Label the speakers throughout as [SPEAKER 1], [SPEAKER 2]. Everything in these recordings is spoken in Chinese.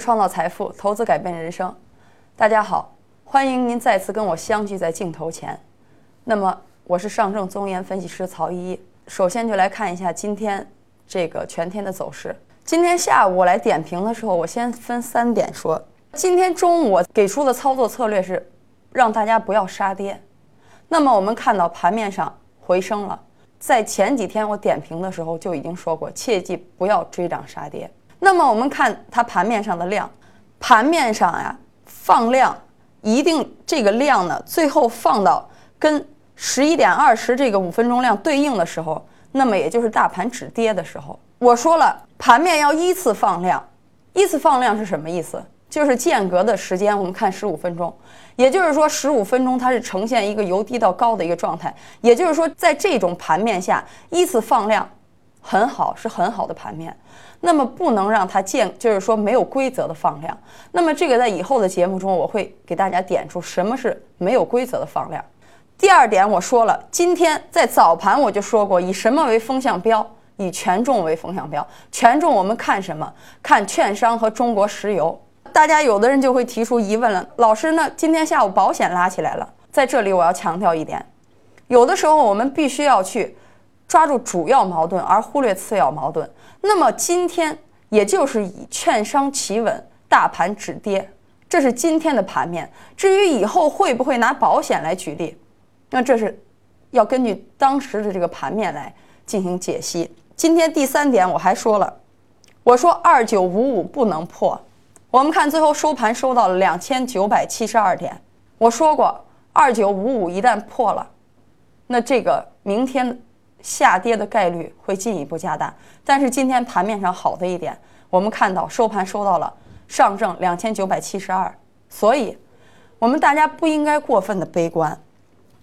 [SPEAKER 1] 创造财富，投资改变人生。大家好，欢迎您再次跟我相聚在镜头前。那么，我是上证综研分析师曹依依。首先就来看一下今天这个全天的走势。今天下午我来点评的时候，我先分三点说。今天中午我给出的操作策略是让大家不要杀跌。那么我们看到盘面上回升了，在前几天我点评的时候就已经说过，切记不要追涨杀跌。那么我们看它盘面上的量，盘面上呀放量，一定这个量呢最后放到跟十一点二十这个五分钟量对应的时候，那么也就是大盘止跌的时候，我说了盘面要依次放量，依次放量是什么意思？就是间隔的时间，我们看十五分钟，也就是说十五分钟它是呈现一个由低到高的一个状态，也就是说在这种盘面下依次放量。很好，是很好的盘面，那么不能让它见，就是说没有规则的放量。那么这个在以后的节目中，我会给大家点出什么是没有规则的放量。第二点，我说了，今天在早盘我就说过，以什么为风向标？以权重为风向标。权重我们看什么？看券商和中国石油。大家有的人就会提出疑问了，老师，那今天下午保险拉起来了，在这里我要强调一点，有的时候我们必须要去。抓住主要矛盾而忽略次要矛盾，那么今天也就是以券商企稳，大盘止跌，这是今天的盘面。至于以后会不会拿保险来举例，那这是要根据当时的这个盘面来进行解析。今天第三点我还说了，我说二九五五不能破，我们看最后收盘收到了两千九百七十二点，我说过二九五五一旦破了，那这个明天。下跌的概率会进一步加大，但是今天盘面上好的一点，我们看到收盘收到了上证两千九百七十二，所以，我们大家不应该过分的悲观。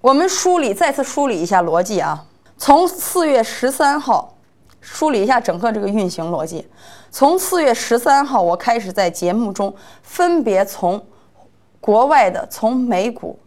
[SPEAKER 1] 我们梳理再次梳理一下逻辑啊，从四月十三号梳理一下整个这个运行逻辑，从四月十三号我开始在节目中分别从国外的从美股。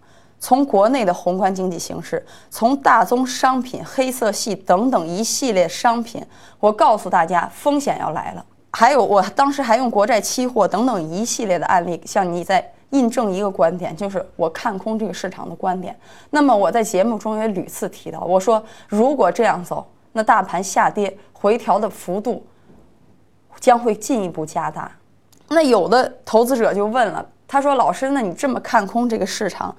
[SPEAKER 1] 从国内的宏观经济形势，从大宗商品、黑色系等等一系列商品，我告诉大家风险要来了。还有，我当时还用国债期货等等一系列的案例，向你在印证一个观点，就是我看空这个市场的观点。那么我在节目中也屡次提到，我说如果这样走，那大盘下跌回调的幅度将会进一步加大。那有的投资者就问了，他说：“老师，那你这么看空这个市场？”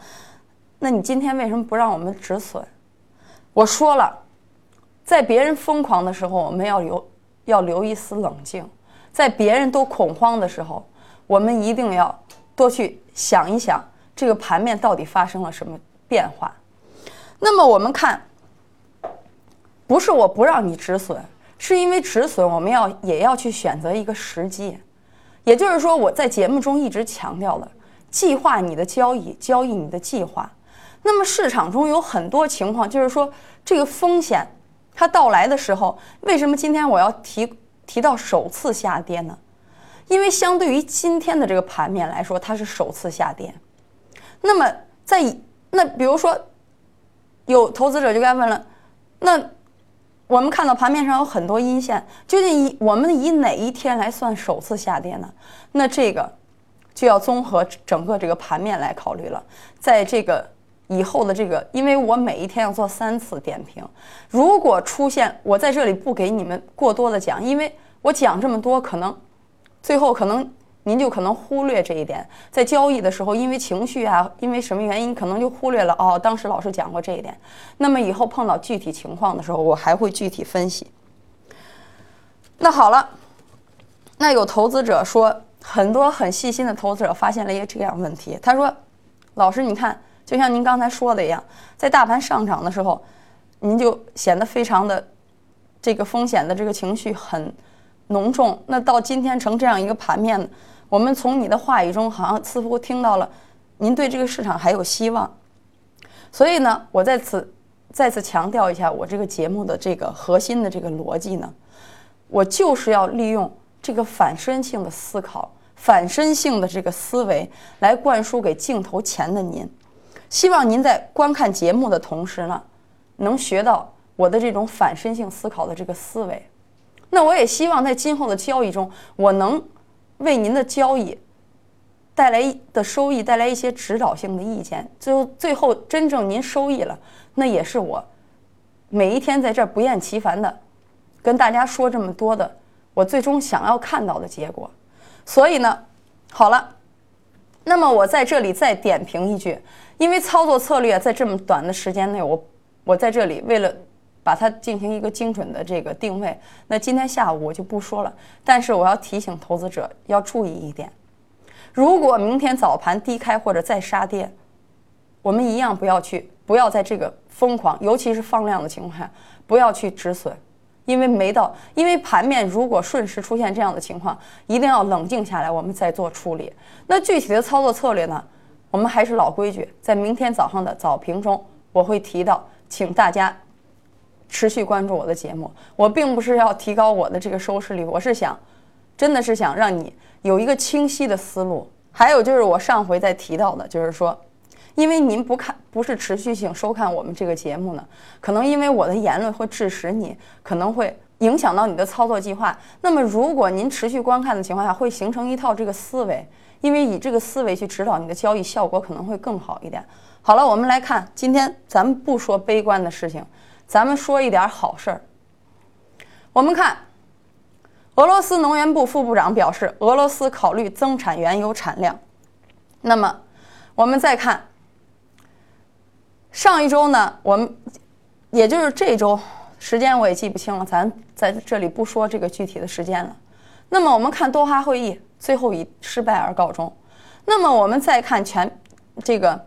[SPEAKER 1] 那你今天为什么不让我们止损？我说了，在别人疯狂的时候，我们要留要留一丝冷静；在别人都恐慌的时候，我们一定要多去想一想这个盘面到底发生了什么变化。那么我们看，不是我不让你止损，是因为止损我们要也要去选择一个时机。也就是说，我在节目中一直强调的，计划你的交易，交易你的计划。那么市场中有很多情况，就是说这个风险它到来的时候，为什么今天我要提提到首次下跌呢？因为相对于今天的这个盘面来说，它是首次下跌。那么在那比如说有投资者就该问了，那我们看到盘面上有很多阴线，究竟以我们以哪一天来算首次下跌呢？那这个就要综合整个这个盘面来考虑了，在这个。以后的这个，因为我每一天要做三次点评，如果出现我在这里不给你们过多的讲，因为我讲这么多，可能最后可能您就可能忽略这一点，在交易的时候，因为情绪啊，因为什么原因，可能就忽略了哦，当时老师讲过这一点。那么以后碰到具体情况的时候，我还会具体分析。那好了，那有投资者说，很多很细心的投资者发现了一个这样问题，他说：“老师，你看。”就像您刚才说的一样，在大盘上涨的时候，您就显得非常的这个风险的这个情绪很浓重。那到今天成这样一个盘面，我们从你的话语中好像似乎听到了您对这个市场还有希望。所以呢，我在此再次强调一下我这个节目的这个核心的这个逻辑呢，我就是要利用这个反身性的思考、反身性的这个思维来灌输给镜头前的您。希望您在观看节目的同时呢，能学到我的这种反身性思考的这个思维。那我也希望在今后的交易中，我能为您的交易带来的收益带来一些指导性的意见，最后最后真正您收益了，那也是我每一天在这儿不厌其烦的跟大家说这么多的，我最终想要看到的结果。所以呢，好了，那么我在这里再点评一句，因为操作策略在这么短的时间内，我我在这里为了。把它进行一个精准的这个定位。那今天下午我就不说了，但是我要提醒投资者要注意一点：如果明天早盘低开或者再杀跌，我们一样不要去，不要在这个疯狂，尤其是放量的情况下，不要去止损，因为没到，因为盘面如果瞬时出现这样的情况，一定要冷静下来，我们再做处理。那具体的操作策略呢？我们还是老规矩，在明天早上的早评中我会提到，请大家。持续关注我的节目，我并不是要提高我的这个收视率，我是想，真的是想让你有一个清晰的思路。还有就是我上回在提到的，就是说，因为您不看，不是持续性收看我们这个节目呢，可能因为我的言论会致使你，可能会影响到你的操作计划。那么如果您持续观看的情况下，会形成一套这个思维，因为以这个思维去指导你的交易，效果可能会更好一点。好了，我们来看，今天咱们不说悲观的事情。咱们说一点好事儿。我们看，俄罗斯能源部副部长表示，俄罗斯考虑增产原油产量。那么，我们再看 上一周呢，我们也就是这周时间我也记不清了，咱在这里不说这个具体的时间了。那么，我们看多哈会议最后以失败而告终。那么，我们再看全这个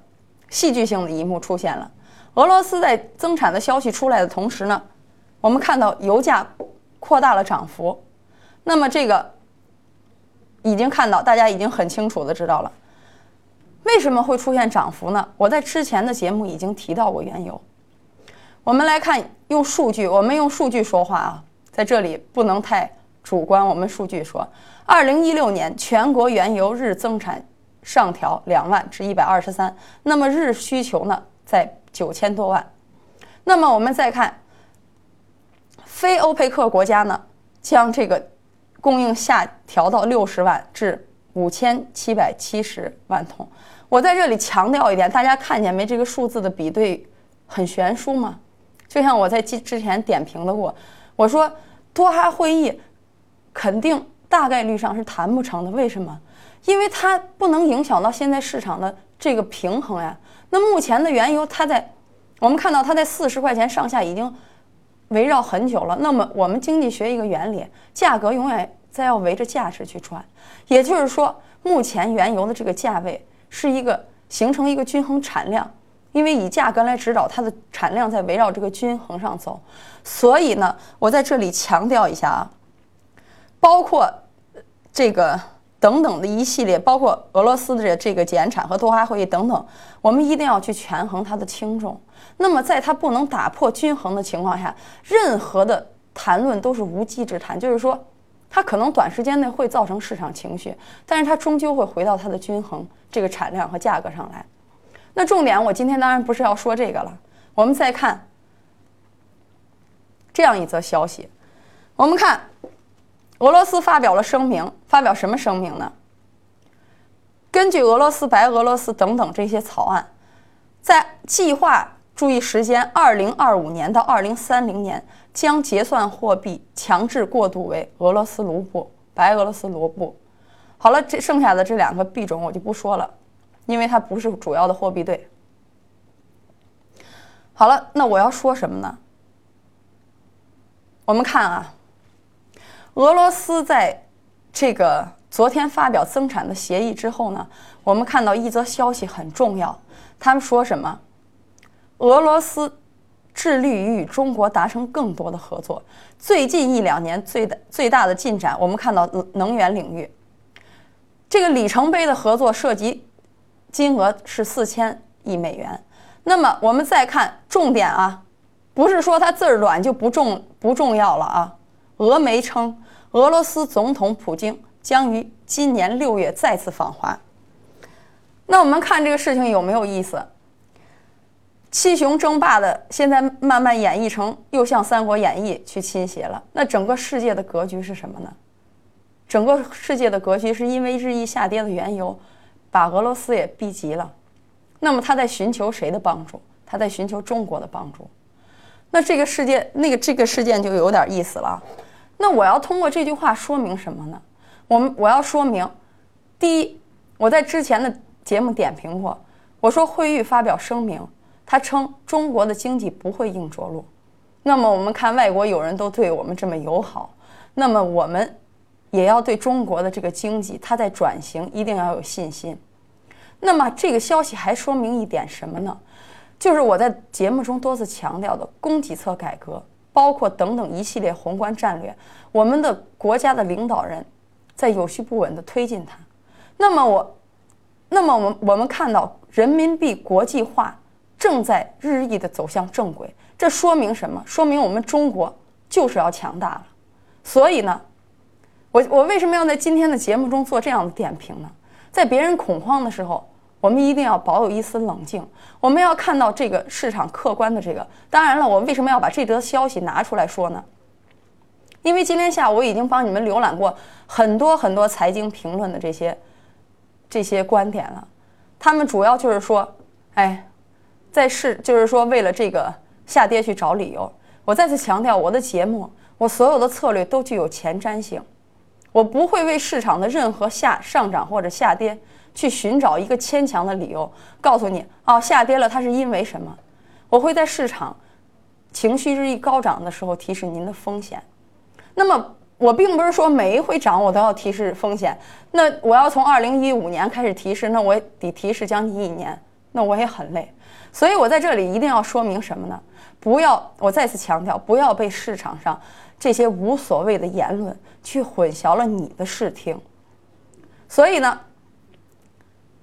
[SPEAKER 1] 戏剧性的一幕出现了。俄罗斯在增产的消息出来的同时呢，我们看到油价扩大了涨幅。那么这个已经看到，大家已经很清楚的知道了，为什么会出现涨幅呢？我在之前的节目已经提到过原油。我们来看用数据，我们用数据说话啊，在这里不能太主观。我们数据说，二零一六年全国原油日增产上调两万至一百二十三，那么日需求呢在。九千多万，那么我们再看，非欧佩克国家呢，将这个供应下调到六十万至五千七百七十万桶。我在这里强调一点，大家看见没？这个数字的比对很悬殊吗？就像我在之之前点评的过，我说多哈会议肯定大概率上是谈不成的。为什么？因为它不能影响到现在市场的这个平衡呀。那目前的原油，它在我们看到它在四十块钱上下已经围绕很久了。那么我们经济学一个原理，价格永远在要围着价值去转。也就是说，目前原油的这个价位是一个形成一个均衡产量，因为以价格来指导它的产量在围绕这个均衡上走。所以呢，我在这里强调一下啊，包括这个。等等的一系列，包括俄罗斯的这个减产和多哈会议等等，我们一定要去权衡它的轻重。那么，在它不能打破均衡的情况下，任何的谈论都是无稽之谈。就是说，它可能短时间内会造成市场情绪，但是它终究会回到它的均衡这个产量和价格上来。那重点，我今天当然不是要说这个了。我们再看这样一则消息，我们看。俄罗斯发表了声明，发表什么声明呢？根据俄罗斯、白俄罗斯等等这些草案，在计划注意时间，二零二五年到二零三零年将结算货币强制过渡为俄罗斯卢布、白俄罗斯卢布。好了，这剩下的这两个币种我就不说了，因为它不是主要的货币对。好了，那我要说什么呢？我们看啊。俄罗斯在这个昨天发表增产的协议之后呢，我们看到一则消息很重要。他们说什么？俄罗斯致力于与中国达成更多的合作。最近一两年最大最大的进展，我们看到能源领域这个里程碑的合作涉及金额是四千亿美元。那么我们再看重点啊，不是说它字儿短就不重不重要了啊。俄媒称。俄罗斯总统普京将于今年六月再次访华。那我们看这个事情有没有意思？七雄争霸的现在慢慢演绎成又向《三国演义》去倾斜了。那整个世界的格局是什么呢？整个世界的格局是因为日益下跌的原油，把俄罗斯也逼急了。那么他在寻求谁的帮助？他在寻求中国的帮助。那这个事件，那个这个事件就有点意思了。那我要通过这句话说明什么呢？我们我要说明，第一，我在之前的节目点评过，我说惠誉发表声明，他称中国的经济不会硬着陆。那么我们看外国友人都对我们这么友好，那么我们也要对中国的这个经济，它在转型一定要有信心。那么这个消息还说明一点什么呢？就是我在节目中多次强调的供给侧改革，包括等等一系列宏观战略，我们的国家的领导人在有序不稳地推进它。那么我，那么我们我们看到人民币国际化正在日益的走向正轨，这说明什么？说明我们中国就是要强大了。所以呢，我我为什么要在今天的节目中做这样的点评呢？在别人恐慌的时候。我们一定要保有一丝冷静，我们要看到这个市场客观的这个。当然了，我为什么要把这则消息拿出来说呢？因为今天下午我已经帮你们浏览过很多很多财经评论的这些这些观点了，他们主要就是说，哎，在市就是说为了这个下跌去找理由。我再次强调，我的节目，我所有的策略都具有前瞻性，我不会为市场的任何下上涨或者下跌。去寻找一个牵强的理由，告诉你哦，下跌了，它是因为什么？我会在市场情绪日益高涨的时候提示您的风险。那么，我并不是说每一回涨我都要提示风险。那我要从二零一五年开始提示，那我得提示将近一年，那我也很累。所以我在这里一定要说明什么呢？不要，我再次强调，不要被市场上这些无所谓的言论去混淆了你的视听。所以呢？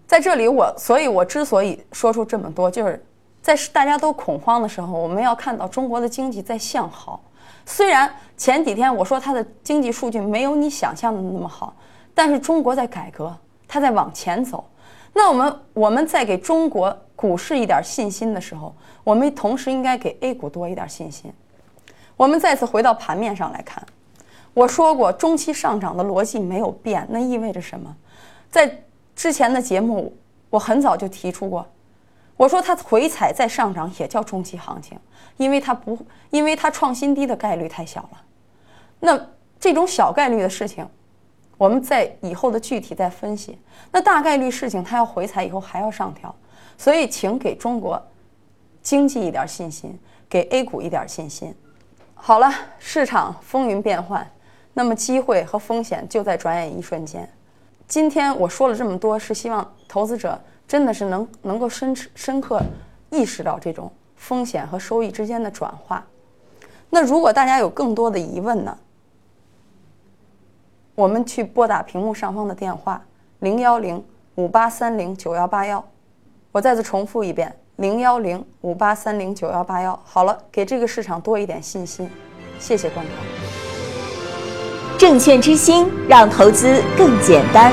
[SPEAKER 1] 在这里，我所以，我之所以说出这么多，就是在大家都恐慌的时候，我们要看到中国的经济在向好。虽然前几天我说它的经济数据没有你想象的那么好，但是中国在改革，它在往前走。那我们我们在给中国股市一点信心的时候，我们同时应该给 A 股多一点信心。我们再次回到盘面上来看，我说过中期上涨的逻辑没有变，那意味着什么？在之前的节目，我很早就提出过，我说它回踩再上涨也叫中期行情，因为它不，因为它创新低的概率太小了。那这种小概率的事情，我们在以后的具体再分析。那大概率事情，它要回踩以后还要上调，所以请给中国经济一点信心，给 A 股一点信心。好了，市场风云变幻，那么机会和风险就在转眼一瞬间。今天我说了这么多，是希望投资者真的是能能够深深刻意识到这种风险和收益之间的转化。那如果大家有更多的疑问呢？我们去拨打屏幕上方的电话零幺零五八三零九幺八幺。我再次重复一遍零幺零五八三零九幺八幺。好了，给这个市场多一点信心。谢谢观看。
[SPEAKER 2] 证券之星，让投资更简单。